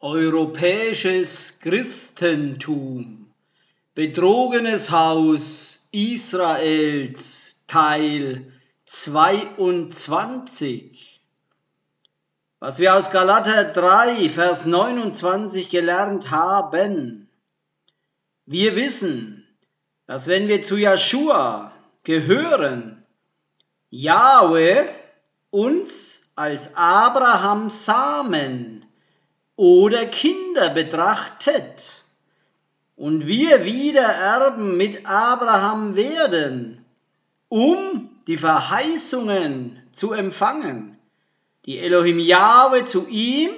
Europäisches Christentum Betrogenes Haus Israels Teil 22 Was wir aus Galater 3, Vers 29 gelernt haben. Wir wissen, dass wenn wir zu Joshua gehören, Jahwe uns als Abrahams Samen oder Kinder betrachtet und wir wieder Erben mit Abraham werden, um die Verheißungen zu empfangen, die Elohim Jahwe zu ihm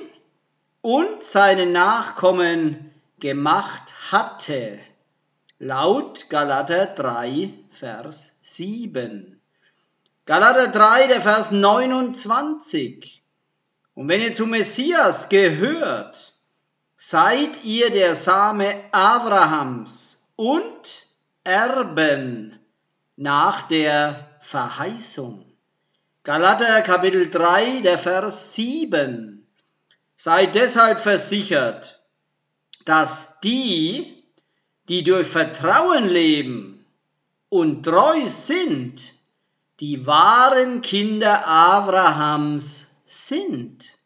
und seinen Nachkommen gemacht hatte, laut Galater 3, Vers 7. Galater 3, der Vers 29. Und wenn ihr zu Messias gehört, seid ihr der Same Abrahams und Erben nach der Verheißung. Galater Kapitel 3, der Vers 7. Seid deshalb versichert, dass die, die durch Vertrauen leben und treu sind, die wahren Kinder Abrahams sind.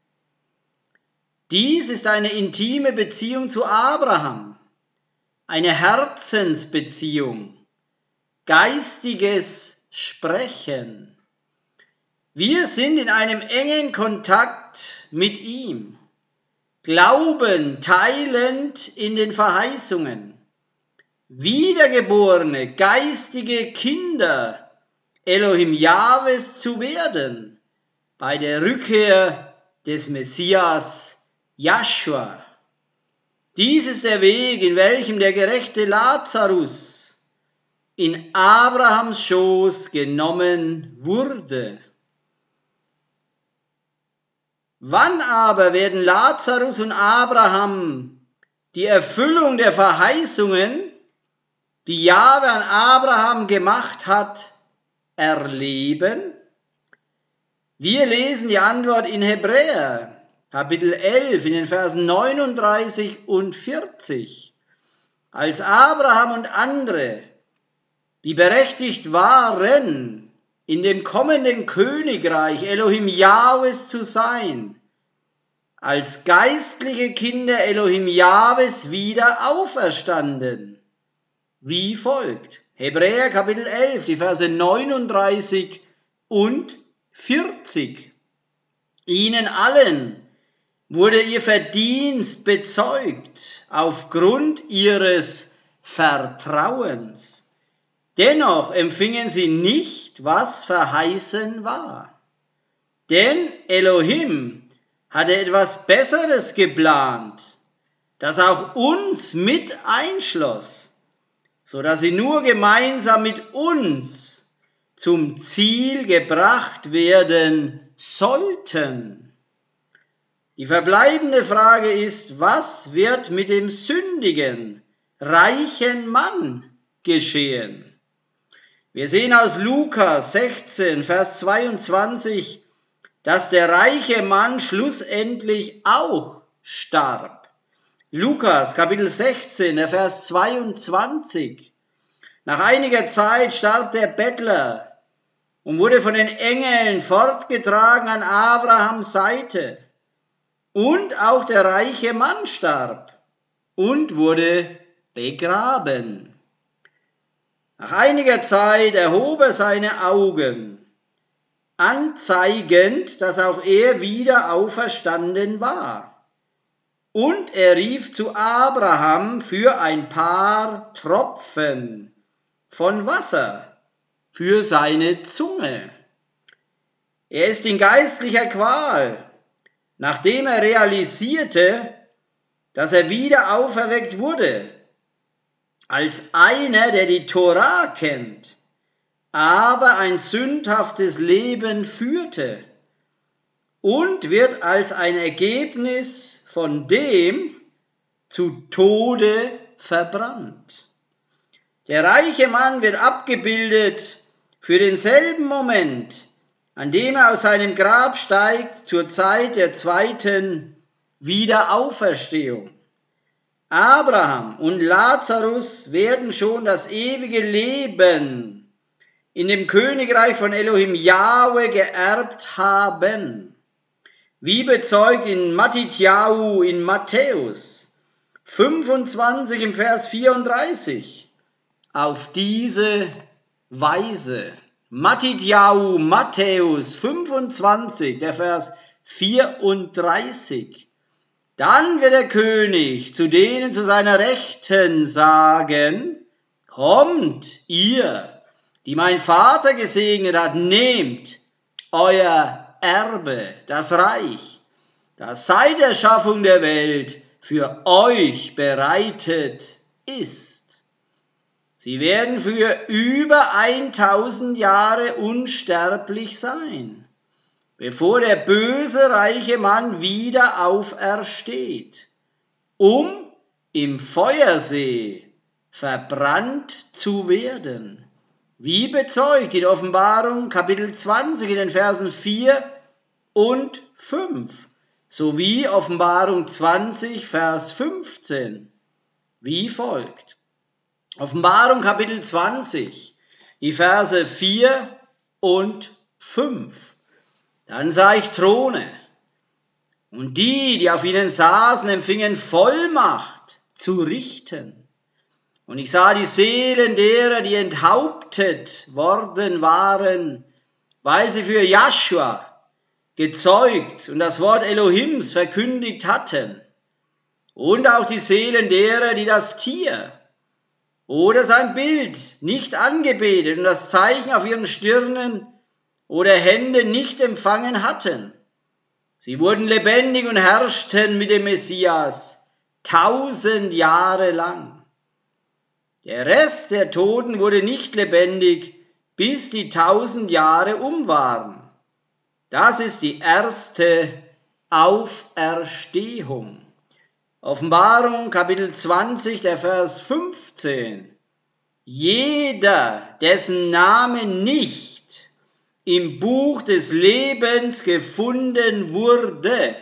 Dies ist eine intime Beziehung zu Abraham, eine Herzensbeziehung, geistiges Sprechen. Wir sind in einem engen Kontakt mit ihm, Glauben teilend in den Verheißungen, wiedergeborene geistige Kinder Elohim Jahwes zu werden bei der Rückkehr des Messias Joshua. Dies ist der Weg, in welchem der gerechte Lazarus in Abrahams Schoß genommen wurde. Wann aber werden Lazarus und Abraham die Erfüllung der Verheißungen, die Jahwe an Abraham gemacht hat, erleben? Wir lesen die Antwort in Hebräer, Kapitel 11, in den Versen 39 und 40. Als Abraham und andere, die berechtigt waren, in dem kommenden Königreich Elohim Jahwes zu sein, als geistliche Kinder Elohim Jahwes wieder auferstanden. Wie folgt. Hebräer Kapitel 11, die Verse 39 und 40. Ihnen allen wurde ihr Verdienst bezeugt aufgrund ihres Vertrauens. Dennoch empfingen sie nicht, was verheißen war. Denn Elohim hatte etwas Besseres geplant, das auch uns mit einschloss, so dass sie nur gemeinsam mit uns zum Ziel gebracht werden sollten. Die verbleibende Frage ist, was wird mit dem sündigen, reichen Mann geschehen? Wir sehen aus Lukas 16, Vers 22, dass der reiche Mann schlussendlich auch starb. Lukas Kapitel 16, der Vers 22. Nach einiger Zeit starb der Bettler und wurde von den Engeln fortgetragen an Abrahams Seite. Und auch der reiche Mann starb und wurde begraben. Nach einiger Zeit erhob er seine Augen, anzeigend, dass auch er wieder auferstanden war. Und er rief zu Abraham für ein paar Tropfen von Wasser für seine Zunge. Er ist in geistlicher Qual, nachdem er realisierte, dass er wieder auferweckt wurde, als einer, der die Tora kennt, aber ein sündhaftes Leben führte und wird als ein Ergebnis von dem zu Tode verbrannt. Der reiche Mann wird abgebildet für denselben Moment, an dem er aus seinem Grab steigt zur Zeit der zweiten Wiederauferstehung. Abraham und Lazarus werden schon das ewige Leben in dem Königreich von Elohim Yahweh geerbt haben. Wie bezeugt in Matityahu in Matthäus 25 im Vers 34. Auf diese Weise. Matityahu Matthäus 25, der Vers 34. Dann wird der König zu denen zu seiner Rechten sagen, kommt ihr, die mein Vater gesegnet hat, nehmt euer Erbe, das Reich, das seit der Schaffung der Welt für euch bereitet ist. Sie werden für über 1000 Jahre unsterblich sein bevor der böse reiche Mann wieder aufersteht, um im Feuersee verbrannt zu werden. Wie bezeugt in Offenbarung Kapitel 20 in den Versen 4 und 5 sowie Offenbarung 20 Vers 15 wie folgt. Offenbarung Kapitel 20, die Verse 4 und 5. Dann sah ich Throne, und die, die auf ihnen saßen, empfingen Vollmacht zu richten. Und ich sah die Seelen derer, die enthauptet worden waren, weil sie für Joshua gezeugt und das Wort Elohims verkündigt hatten. Und auch die Seelen derer, die das Tier oder sein Bild nicht angebetet und das Zeichen auf ihren Stirnen oder Hände nicht empfangen hatten. Sie wurden lebendig und herrschten mit dem Messias tausend Jahre lang. Der Rest der Toten wurde nicht lebendig, bis die tausend Jahre um waren. Das ist die erste Auferstehung. Offenbarung Kapitel 20, der Vers 15. Jeder, dessen Name nicht im Buch des Lebens gefunden wurde,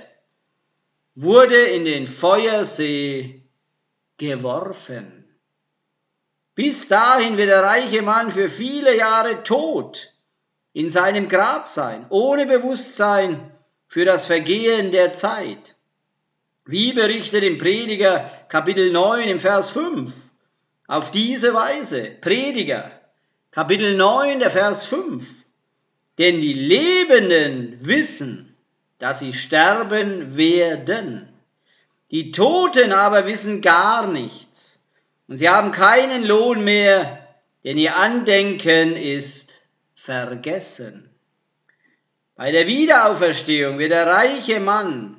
wurde in den Feuersee geworfen. Bis dahin wird der reiche Mann für viele Jahre tot in seinem Grab sein, ohne Bewusstsein für das Vergehen der Zeit. Wie berichtet im Prediger Kapitel 9 im Vers 5. Auf diese Weise, Prediger, Kapitel 9, der Vers 5. Denn die Lebenden wissen, dass sie sterben werden. Die Toten aber wissen gar nichts. Und sie haben keinen Lohn mehr, denn ihr Andenken ist vergessen. Bei der Wiederauferstehung wird der reiche Mann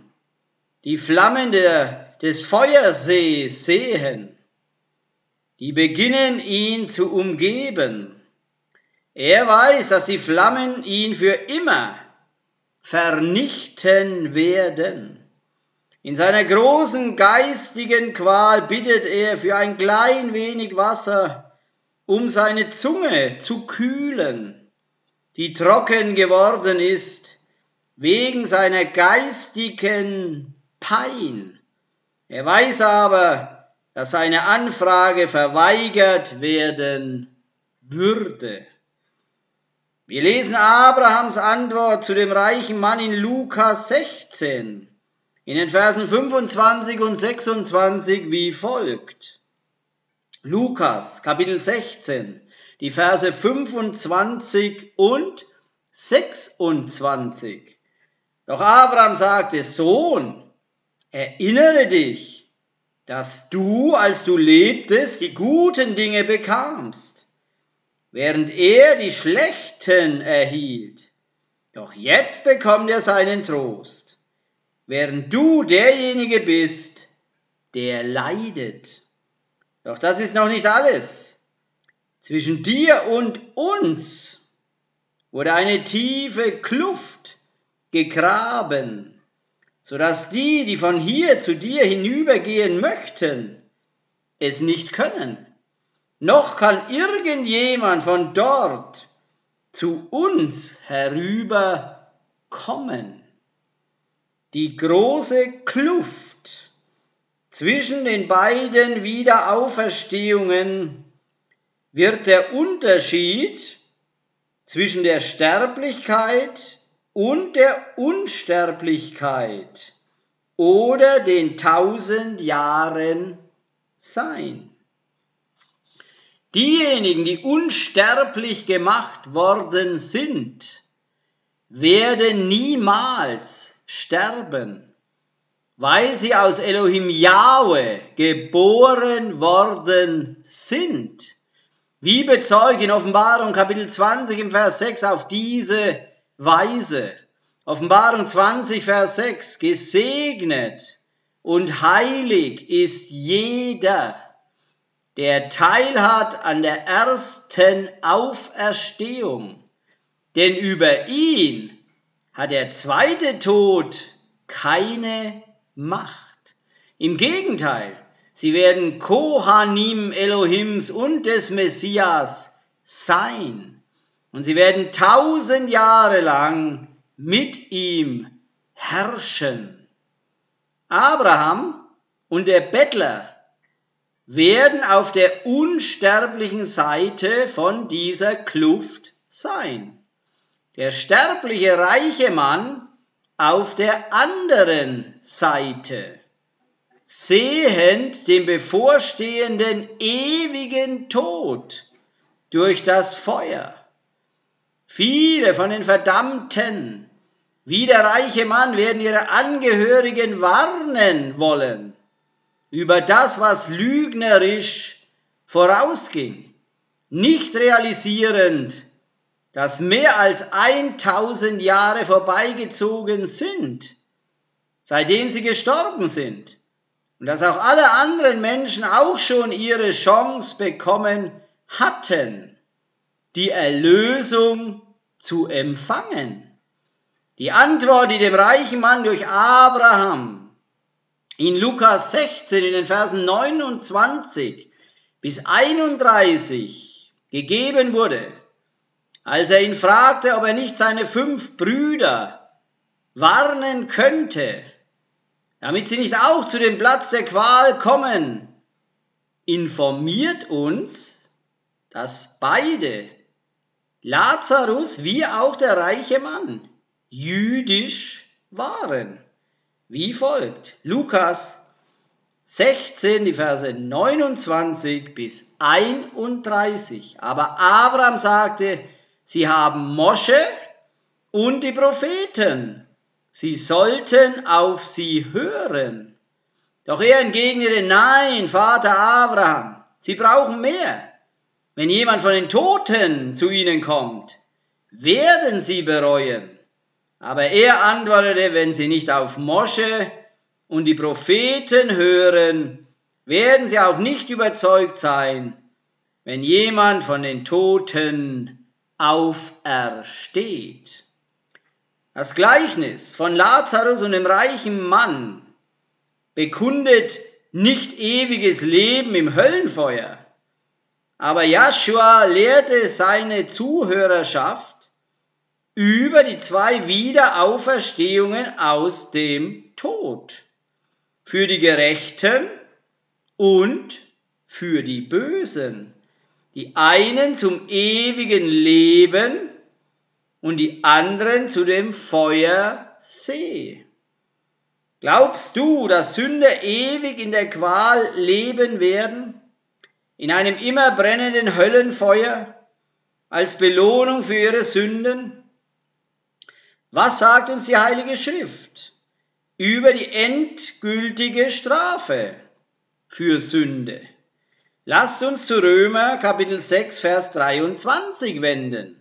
die Flammen der, des Feuersees sehen. Die beginnen ihn zu umgeben. Er weiß, dass die Flammen ihn für immer vernichten werden. In seiner großen geistigen Qual bittet er für ein klein wenig Wasser, um seine Zunge zu kühlen, die trocken geworden ist wegen seiner geistigen Pein. Er weiß aber, dass seine Anfrage verweigert werden würde. Wir lesen Abrahams Antwort zu dem reichen Mann in Lukas 16 in den Versen 25 und 26 wie folgt. Lukas Kapitel 16, die Verse 25 und 26. Doch Abraham sagte, Sohn, erinnere dich, dass du, als du lebtest, die guten Dinge bekamst während er die schlechten erhielt. Doch jetzt bekommt er seinen Trost, während du derjenige bist, der leidet. Doch das ist noch nicht alles. Zwischen dir und uns wurde eine tiefe Kluft gegraben, sodass die, die von hier zu dir hinübergehen möchten, es nicht können noch kann irgendjemand von dort zu uns herüberkommen. die große Kluft zwischen den beiden Wiederauferstehungen wird der Unterschied zwischen der Sterblichkeit und der Unsterblichkeit oder den tausend Jahren sein. Diejenigen, die unsterblich gemacht worden sind, werden niemals sterben, weil sie aus Elohim Yahweh geboren worden sind. Wie bezeugt in Offenbarung Kapitel 20 im Vers 6 auf diese Weise. Offenbarung 20, Vers 6. Gesegnet und heilig ist jeder, der teilhat an der ersten Auferstehung. Denn über ihn hat der zweite Tod keine Macht. Im Gegenteil, Sie werden Kohanim Elohims und des Messias sein. Und sie werden tausend Jahre lang mit ihm herrschen. Abraham und der Bettler werden auf der unsterblichen Seite von dieser Kluft sein. Der sterbliche reiche Mann auf der anderen Seite sehend den bevorstehenden ewigen Tod durch das Feuer. Viele von den Verdammten, wie der reiche Mann, werden ihre Angehörigen warnen wollen über das, was lügnerisch vorausging, nicht realisierend, dass mehr als 1000 Jahre vorbeigezogen sind, seitdem sie gestorben sind. Und dass auch alle anderen Menschen auch schon ihre Chance bekommen hatten, die Erlösung zu empfangen. Die Antwort, die dem reichen Mann durch Abraham in Lukas 16 in den Versen 29 bis 31 gegeben wurde, als er ihn fragte, ob er nicht seine fünf Brüder warnen könnte, damit sie nicht auch zu dem Platz der Qual kommen, informiert uns, dass beide, Lazarus wie auch der reiche Mann, jüdisch waren. Wie folgt. Lukas 16, die Verse 29 bis 31. Aber Abraham sagte, sie haben Mosche und die Propheten. Sie sollten auf sie hören. Doch er entgegnete, nein, Vater Abraham, sie brauchen mehr. Wenn jemand von den Toten zu ihnen kommt, werden sie bereuen. Aber er antwortete, wenn sie nicht auf Mosche und die Propheten hören, werden sie auch nicht überzeugt sein, wenn jemand von den Toten aufersteht. Das Gleichnis von Lazarus und dem reichen Mann bekundet nicht ewiges Leben im Höllenfeuer, aber Joshua lehrte seine Zuhörerschaft über die zwei Wiederauferstehungen aus dem Tod. Für die Gerechten und für die Bösen. Die einen zum ewigen Leben und die anderen zu dem Feuersee. Glaubst du, dass Sünder ewig in der Qual leben werden, in einem immer brennenden Höllenfeuer, als Belohnung für ihre Sünden? Was sagt uns die Heilige Schrift über die endgültige Strafe für Sünde? Lasst uns zu Römer Kapitel 6, Vers 23 wenden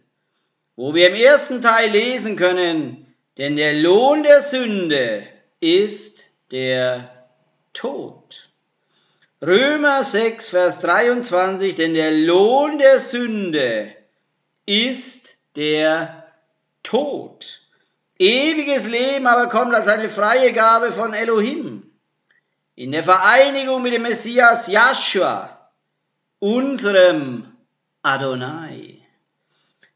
wo wir im ersten Teil lesen können, denn der Lohn der Sünde ist der Tod. Römer 6, Vers 23, denn der Lohn der Sünde ist der Tod. Ewiges Leben aber kommt als eine freie Gabe von Elohim. In der Vereinigung mit dem Messias Joshua, unserem Adonai.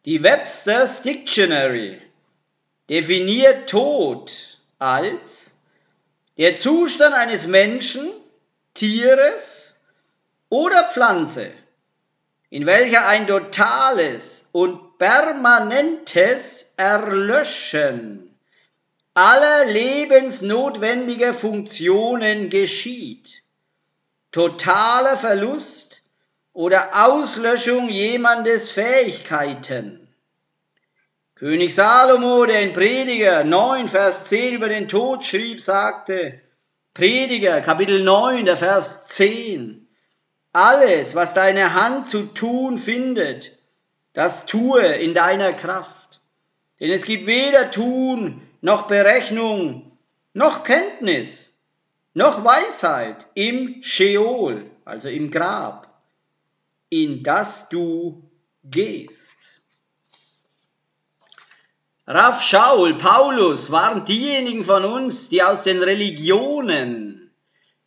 Die Webster's Dictionary definiert Tod als der Zustand eines Menschen, Tieres oder Pflanze, in welcher ein totales und permanentes Erlöschen aller lebensnotwendiger Funktionen geschieht. Totaler Verlust oder Auslöschung jemandes Fähigkeiten. König Salomo, der in Prediger 9, Vers 10 über den Tod schrieb, sagte, Prediger, Kapitel 9, der Vers 10, alles, was deine Hand zu tun findet, das tue in deiner Kraft. Denn es gibt weder Tun noch Berechnung, noch Kenntnis, noch Weisheit im Sheol, also im Grab, in das du gehst. Raff Schaul, Paulus waren diejenigen von uns, die aus den Religionen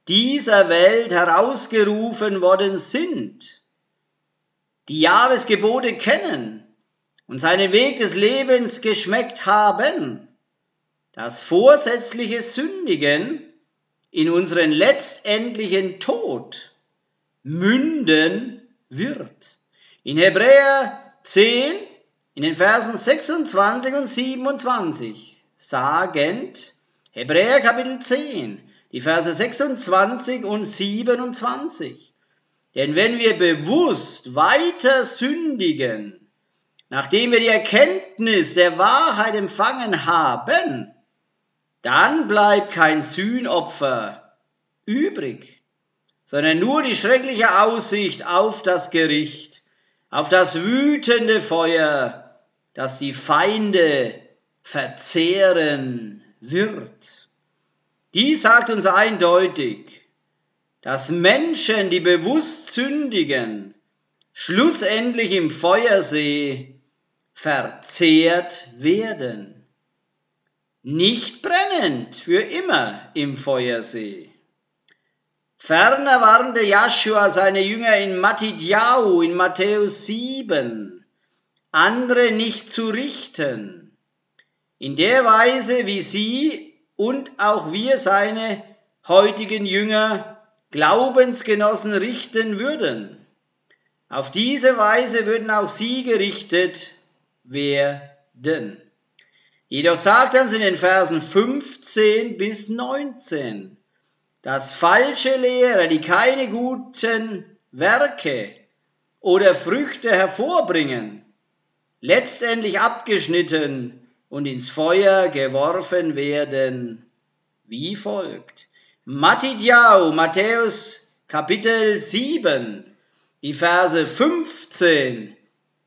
dieser Welt herausgerufen worden sind, die Jahres Gebote kennen und seinen Weg des Lebens geschmeckt haben das vorsätzliche Sündigen in unseren letztendlichen Tod münden wird. In Hebräer 10, in den Versen 26 und 27 sagend, Hebräer Kapitel 10, die Verse 26 und 27. Denn wenn wir bewusst weiter sündigen, nachdem wir die Erkenntnis der Wahrheit empfangen haben, dann bleibt kein Sühnopfer übrig, sondern nur die schreckliche Aussicht auf das Gericht, auf das wütende Feuer, das die Feinde verzehren wird. Dies sagt uns eindeutig, dass Menschen, die bewusst sündigen, schlussendlich im Feuersee verzehrt werden nicht brennend für immer im Feuersee. Ferner warnte Joshua seine Jünger in Matidjau in Matthäus 7, andere nicht zu richten, in der Weise, wie sie und auch wir seine heutigen Jünger Glaubensgenossen richten würden. Auf diese Weise würden auch sie gerichtet werden. Jedoch sagt er uns in den Versen 15 bis 19, dass falsche Lehrer, die keine guten Werke oder Früchte hervorbringen, letztendlich abgeschnitten und ins Feuer geworfen werden, wie folgt. Matidjau, Matthäus Kapitel 7, die Verse 15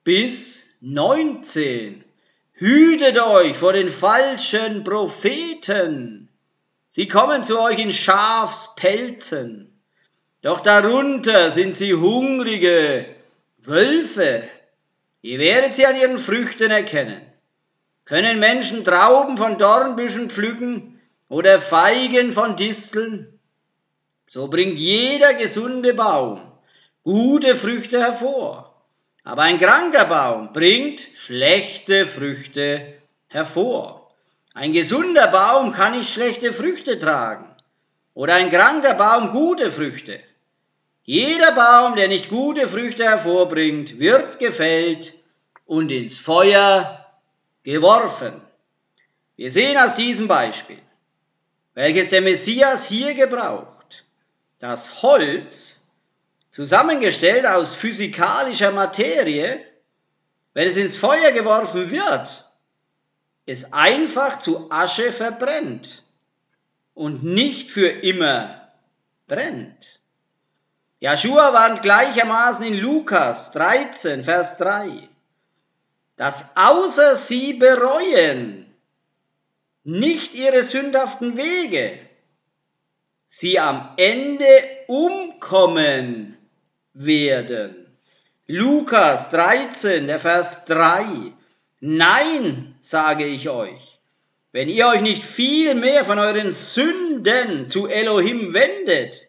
bis 19. Hütet euch vor den falschen Propheten. Sie kommen zu euch in Schafspelzen, doch darunter sind sie hungrige Wölfe. Ihr werdet sie an ihren Früchten erkennen. Können Menschen Trauben von Dornbüschen pflücken oder Feigen von Disteln? So bringt jeder gesunde Baum gute Früchte hervor aber ein kranker Baum bringt schlechte Früchte hervor. Ein gesunder Baum kann nicht schlechte Früchte tragen. Oder ein kranker Baum gute Früchte. Jeder Baum, der nicht gute Früchte hervorbringt, wird gefällt und ins Feuer geworfen. Wir sehen aus diesem Beispiel, welches der Messias hier gebraucht, dass Holz zusammengestellt aus physikalischer Materie, wenn es ins Feuer geworfen wird, es einfach zu Asche verbrennt und nicht für immer brennt. Joshua warnt gleichermaßen in Lukas 13, Vers 3, dass außer sie bereuen nicht ihre sündhaften Wege, sie am Ende umkommen werden. Lukas 13, der Vers 3. Nein, sage ich euch, wenn ihr euch nicht viel mehr von euren Sünden zu Elohim wendet,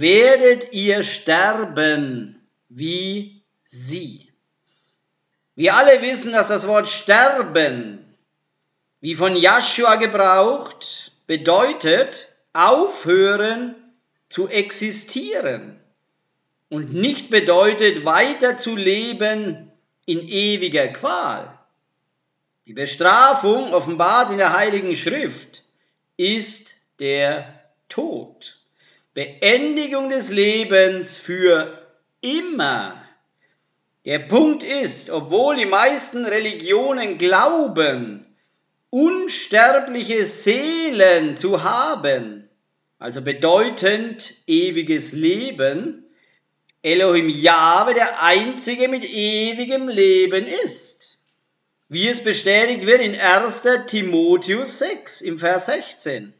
werdet ihr sterben wie sie. Wir alle wissen, dass das Wort sterben wie von Joshua gebraucht, bedeutet aufhören zu existieren und nicht bedeutet weiter zu leben in ewiger Qual. Die Bestrafung, offenbart in der Heiligen Schrift, ist der Tod. Beendigung des Lebens für immer. Der Punkt ist, obwohl die meisten Religionen glauben, unsterbliche Seelen zu haben, also bedeutend ewiges Leben, Elohim Jahwe der einzige mit ewigem Leben ist. Wie es bestätigt wird in 1. Timotheus 6 im Vers 16.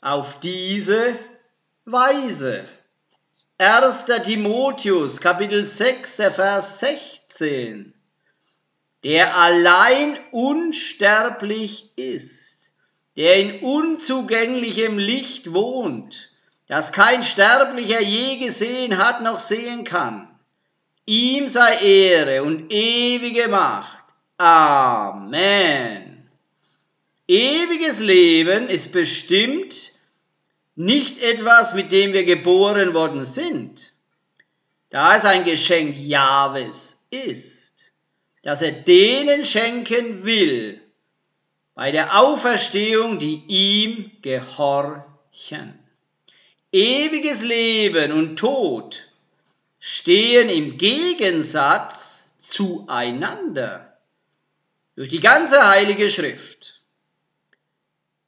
Auf diese Weise. 1. Timotheus Kapitel 6, der Vers 16 der allein unsterblich ist, der in unzugänglichem Licht wohnt, das kein Sterblicher je gesehen hat noch sehen kann. Ihm sei Ehre und ewige Macht. Amen. Ewiges Leben ist bestimmt nicht etwas, mit dem wir geboren worden sind, da es ein Geschenk Jahwes ist dass er denen schenken will, bei der Auferstehung, die ihm gehorchen. Ewiges Leben und Tod stehen im Gegensatz zueinander durch die ganze heilige Schrift.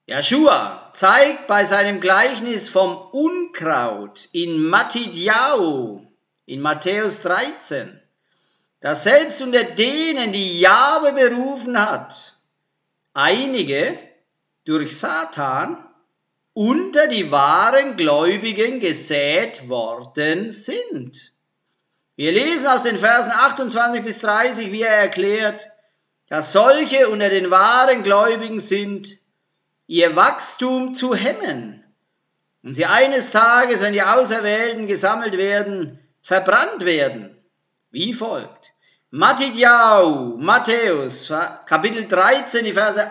Joshua zeigt bei seinem Gleichnis vom Unkraut in Matidjau in Matthäus 13, dass selbst unter denen, die Jahwe berufen hat, einige durch Satan unter die wahren Gläubigen gesät worden sind. Wir lesen aus den Versen 28 bis 30, wie er erklärt, dass solche unter den wahren Gläubigen sind, ihr Wachstum zu hemmen und sie eines Tages, wenn die Auserwählten gesammelt werden, verbrannt werden, wie folgt. Matthäus, Matthäus, Kapitel 13, die Verse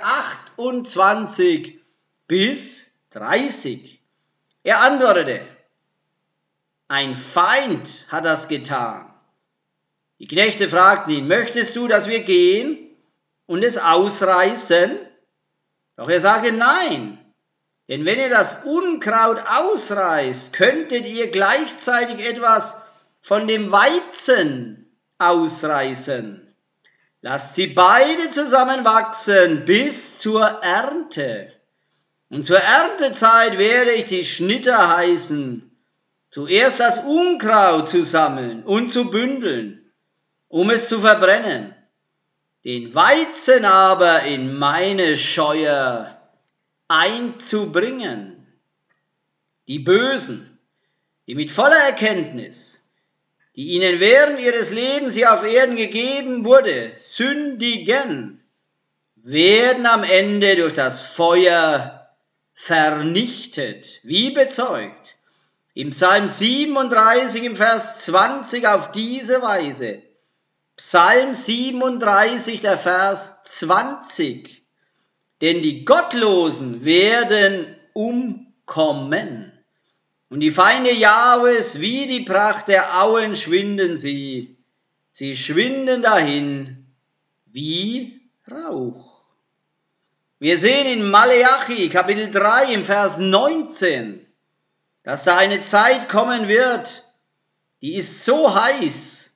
28 bis 30. Er antwortete, ein Feind hat das getan. Die Knechte fragten ihn, möchtest du, dass wir gehen und es ausreißen? Doch er sagte, nein, denn wenn ihr das Unkraut ausreißt, könntet ihr gleichzeitig etwas von dem Weizen ausreißen. Lasst sie beide zusammen wachsen bis zur Ernte. Und zur Erntezeit werde ich die Schnitter heißen, zuerst das Unkraut zu sammeln und zu bündeln, um es zu verbrennen, den Weizen aber in meine Scheuer einzubringen. Die Bösen, die mit voller Erkenntnis die ihnen während ihres Lebens hier auf Erden gegeben wurde, sündigen, werden am Ende durch das Feuer vernichtet, wie bezeugt. Im Psalm 37 im Vers 20 auf diese Weise. Psalm 37, der Vers 20. Denn die Gottlosen werden umkommen. Und die Feinde Jahwes, wie die Pracht der Auen, schwinden sie. Sie schwinden dahin wie Rauch. Wir sehen in Maleachi Kapitel 3 im Vers 19, dass da eine Zeit kommen wird, die ist so heiß,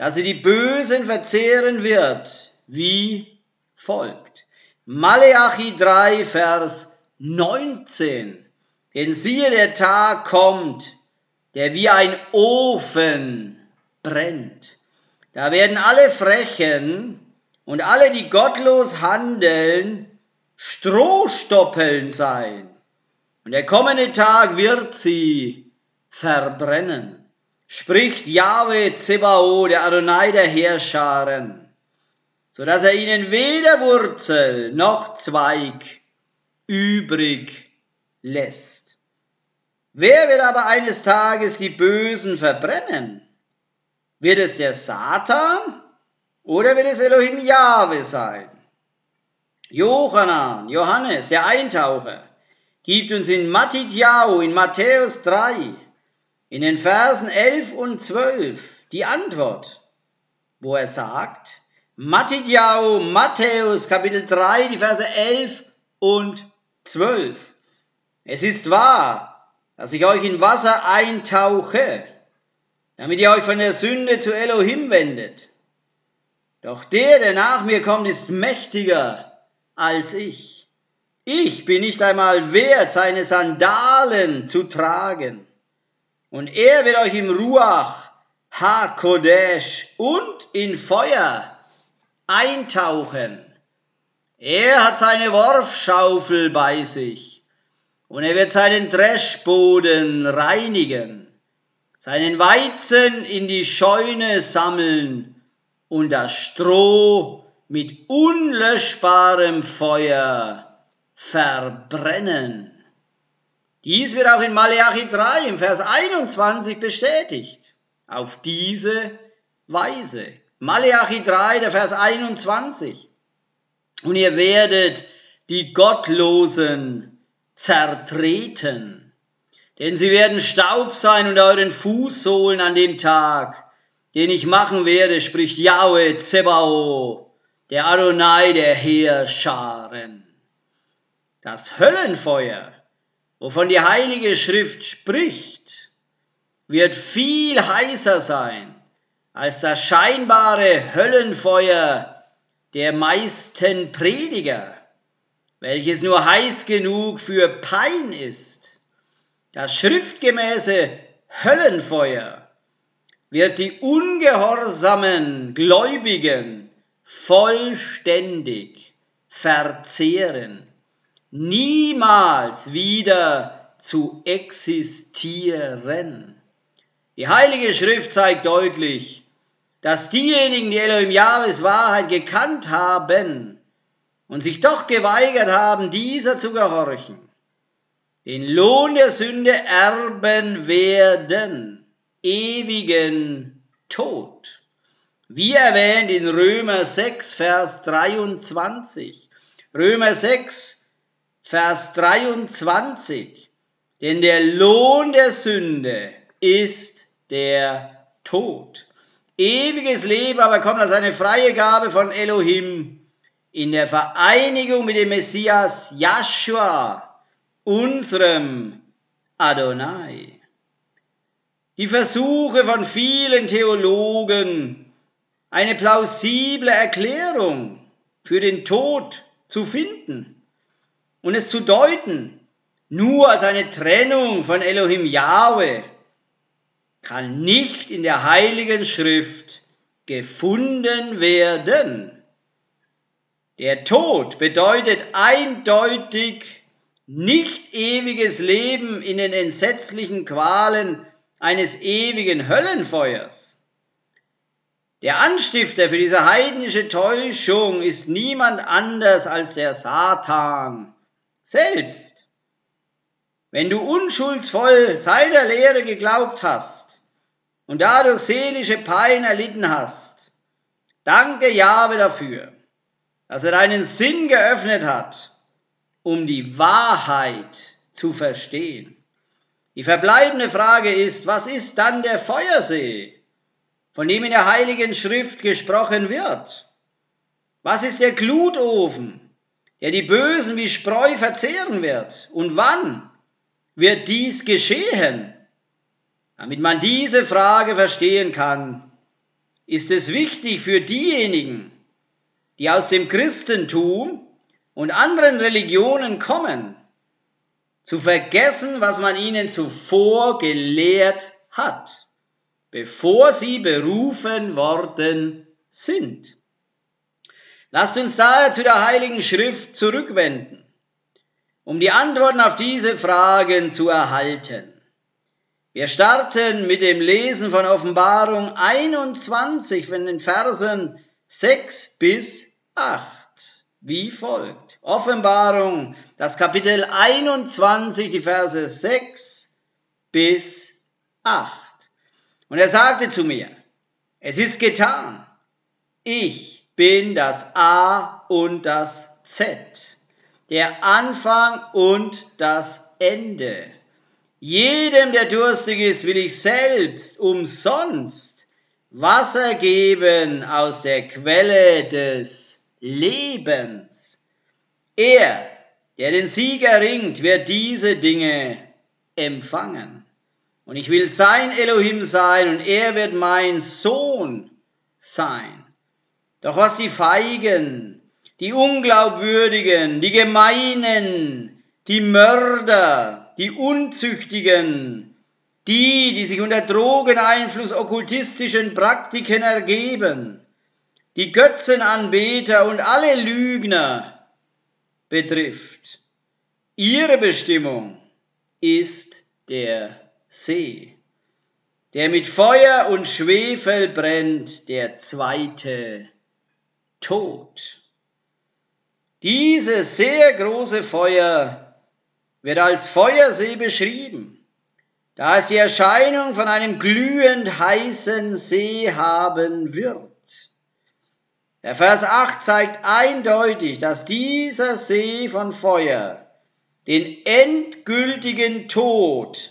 dass sie die Bösen verzehren wird, wie folgt. Maleachi 3, Vers 19. Denn siehe, der Tag kommt, der wie ein Ofen brennt. Da werden alle Frechen und alle, die gottlos handeln, Strohstoppeln sein. Und der kommende Tag wird sie verbrennen. Spricht Yahweh Zebao, der Adonai der Heerscharen, so dass er ihnen weder Wurzel noch Zweig übrig lässt. Wer wird aber eines Tages die Bösen verbrennen? Wird es der Satan oder wird es Elohim Jahwe sein? Johannan, Johannes, der Eintaucher, gibt uns in Matidjau, in Matthäus 3, in den Versen 11 und 12 die Antwort, wo er sagt, Matidjau, Matthäus, Kapitel 3, die Verse 11 und 12. Es ist wahr, dass ich euch in Wasser eintauche, damit ihr euch von der Sünde zu Elohim wendet. Doch der, der nach mir kommt, ist mächtiger als ich. Ich bin nicht einmal wert, seine Sandalen zu tragen. Und er wird euch im Ruach, HaKodesh und in Feuer eintauchen. Er hat seine Worfschaufel bei sich und er wird seinen Dreschboden reinigen, seinen Weizen in die Scheune sammeln und das Stroh mit unlöschbarem Feuer verbrennen. Dies wird auch in Malachi 3 im Vers 21 bestätigt. Auf diese Weise. Malachi 3, der Vers 21. Und ihr werdet die Gottlosen zertreten, denn sie werden Staub sein und euren Fußsohlen an dem Tag, den ich machen werde, spricht Yahweh Zebao der Adonai der Heerscharen. Das Höllenfeuer, wovon die Heilige Schrift spricht, wird viel heißer sein als das scheinbare Höllenfeuer der meisten Prediger, welches nur heiß genug für Pein ist. Das schriftgemäße Höllenfeuer wird die ungehorsamen Gläubigen vollständig verzehren, niemals wieder zu existieren. Die Heilige Schrift zeigt deutlich, dass diejenigen, die Elohim Jahwes Wahrheit gekannt haben und sich doch geweigert haben, dieser zu gehorchen, den Lohn der Sünde erben werden, ewigen Tod. Wie erwähnt in Römer 6, Vers 23. Römer 6, Vers 23. Denn der Lohn der Sünde ist der Tod. Ewiges Leben aber kommt als eine freie Gabe von Elohim in der Vereinigung mit dem Messias Joshua, unserem Adonai. Die Versuche von vielen Theologen, eine plausible Erklärung für den Tod zu finden und es zu deuten, nur als eine Trennung von Elohim Yahweh, kann nicht in der heiligen Schrift gefunden werden. Der Tod bedeutet eindeutig nicht ewiges Leben in den entsetzlichen Qualen eines ewigen Höllenfeuers. Der Anstifter für diese heidnische Täuschung ist niemand anders als der Satan selbst. Wenn du unschuldsvoll seiner Lehre geglaubt hast und dadurch seelische Pein erlitten hast, danke Jahwe dafür, dass er deinen Sinn geöffnet hat, um die Wahrheit zu verstehen. Die verbleibende Frage ist, was ist dann der Feuersee? von dem in der Heiligen Schrift gesprochen wird. Was ist der Glutofen, der die Bösen wie Spreu verzehren wird? Und wann wird dies geschehen? Damit man diese Frage verstehen kann, ist es wichtig für diejenigen, die aus dem Christentum und anderen Religionen kommen, zu vergessen, was man ihnen zuvor gelehrt hat bevor sie berufen worden sind. Lasst uns daher zu der Heiligen Schrift zurückwenden, um die Antworten auf diese Fragen zu erhalten. Wir starten mit dem Lesen von Offenbarung 21 von den Versen 6 bis 8, wie folgt. Offenbarung, das Kapitel 21, die Verse 6 bis 8. Und er sagte zu mir, es ist getan. Ich bin das A und das Z, der Anfang und das Ende. Jedem, der durstig ist, will ich selbst umsonst Wasser geben aus der Quelle des Lebens. Er, der den Sieg erringt, wird diese Dinge empfangen. Und ich will sein Elohim sein und er wird mein Sohn sein. Doch was die Feigen, die Unglaubwürdigen, die Gemeinen, die Mörder, die Unzüchtigen, die, die sich unter Drogeneinfluss okkultistischen Praktiken ergeben, die Götzenanbeter und alle Lügner betrifft. Ihre Bestimmung ist der See, der mit Feuer und Schwefel brennt, der zweite Tod. Dieses sehr große Feuer wird als Feuersee beschrieben, da es die Erscheinung von einem glühend heißen See haben wird. Der Vers 8 zeigt eindeutig, dass dieser See von Feuer den endgültigen Tod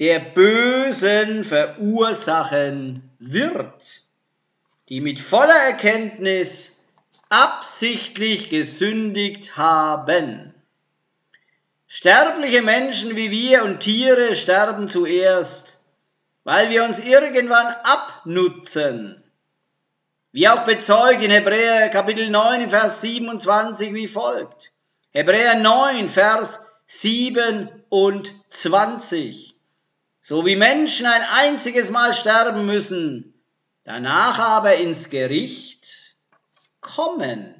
der Bösen verursachen wird, die mit voller Erkenntnis absichtlich gesündigt haben. Sterbliche Menschen wie wir und Tiere sterben zuerst, weil wir uns irgendwann abnutzen wie auch bezeugt in Hebräer Kapitel 9, Vers 27 wie folgt. Hebräer 9, Vers 27. So wie Menschen ein einziges Mal sterben müssen, danach aber ins Gericht kommen.